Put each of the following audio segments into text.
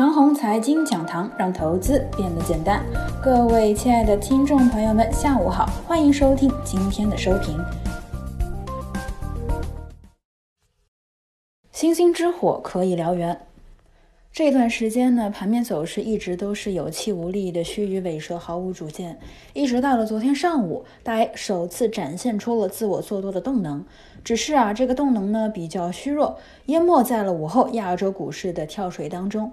长虹财经讲堂，让投资变得简单。各位亲爱的听众朋友们，下午好，欢迎收听今天的收评。星星之火可以燎原。这段时间呢，盘面走势一直都是有气无力的须臾尾蛇，毫无主见。一直到了昨天上午，大 A 首次展现出了自我做多的动能。只是啊，这个动能呢比较虚弱，淹没在了午后亚洲股市的跳水当中。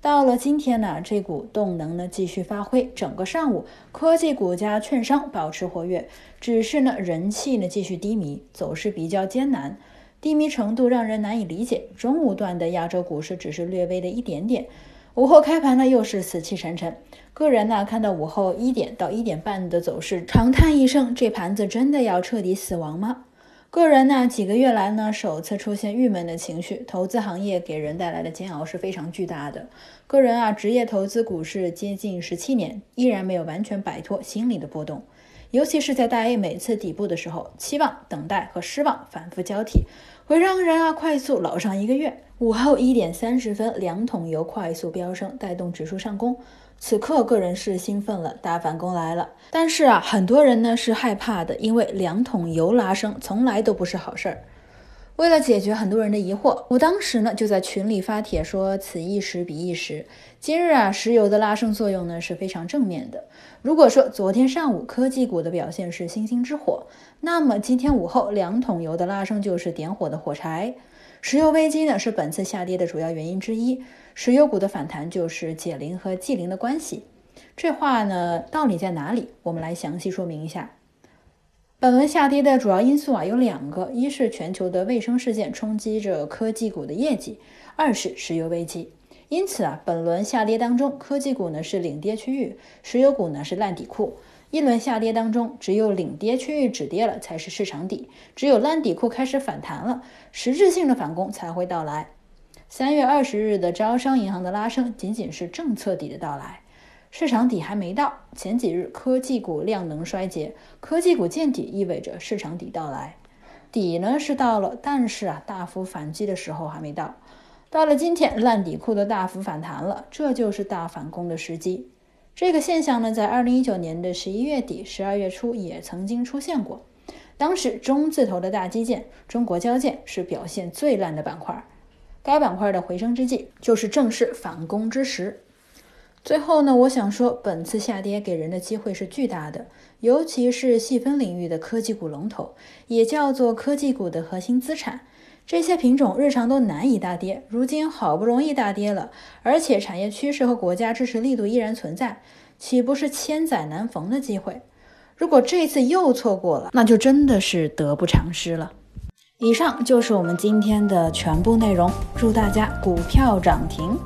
到了今天呢，这股动能呢继续发挥，整个上午科技股加券商保持活跃，只是呢人气呢继续低迷，走势比较艰难，低迷程度让人难以理解。中午段的亚洲股市只是略微的一点点，午后开盘呢又是死气沉沉。个人呢看到午后一点到一点半的走势，长叹一声：这盘子真的要彻底死亡吗？个人呢，几个月来呢，首次出现郁闷的情绪。投资行业给人带来的煎熬是非常巨大的。个人啊，职业投资股市接近十七年，依然没有完全摆脱心理的波动。尤其是在大 A 每次底部的时候，期望、等待和失望反复交替，会让人啊快速老上一个月。午后一点三十分，两桶油快速飙升，带动指数上攻。此刻，个人是兴奋了，大反攻来了。但是啊，很多人呢是害怕的，因为两桶油拉升从来都不是好事儿。为了解决很多人的疑惑，我当时呢就在群里发帖说：“此一时彼一时。”今日啊，石油的拉升作用呢是非常正面的。如果说昨天上午科技股的表现是星星之火，那么今天午后两桶油的拉升就是点火的火柴。石油危机呢是本次下跌的主要原因之一。石油股的反弹就是解铃和系铃的关系，这话呢道理在哪里？我们来详细说明一下。本轮下跌的主要因素啊有两个，一是全球的卫生事件冲击着科技股的业绩，二是石油危机。因此啊，本轮下跌当中，科技股呢是领跌区域，石油股呢是烂底库。一轮下跌当中，只有领跌区域止跌了才是市场底，只有烂底库开始反弹了，实质性的反攻才会到来。三月二十日的招商银行的拉升，仅仅是政策底的到来，市场底还没到。前几日科技股量能衰竭，科技股见底意味着市场底到来，底呢是到了，但是啊大幅反击的时候还没到。到了今天，烂底库的大幅反弹了，这就是大反攻的时机。这个现象呢，在二零一九年的十一月底、十二月初也曾经出现过，当时中字头的大基建，中国交建是表现最烂的板块。该板块的回升之际，就是正式反攻之时。最后呢，我想说，本次下跌给人的机会是巨大的，尤其是细分领域的科技股龙头，也叫做科技股的核心资产。这些品种日常都难以大跌，如今好不容易大跌了，而且产业趋势和国家支持力度依然存在，岂不是千载难逢的机会？如果这次又错过了，那就真的是得不偿失了。以上就是我们今天的全部内容，祝大家股票涨停。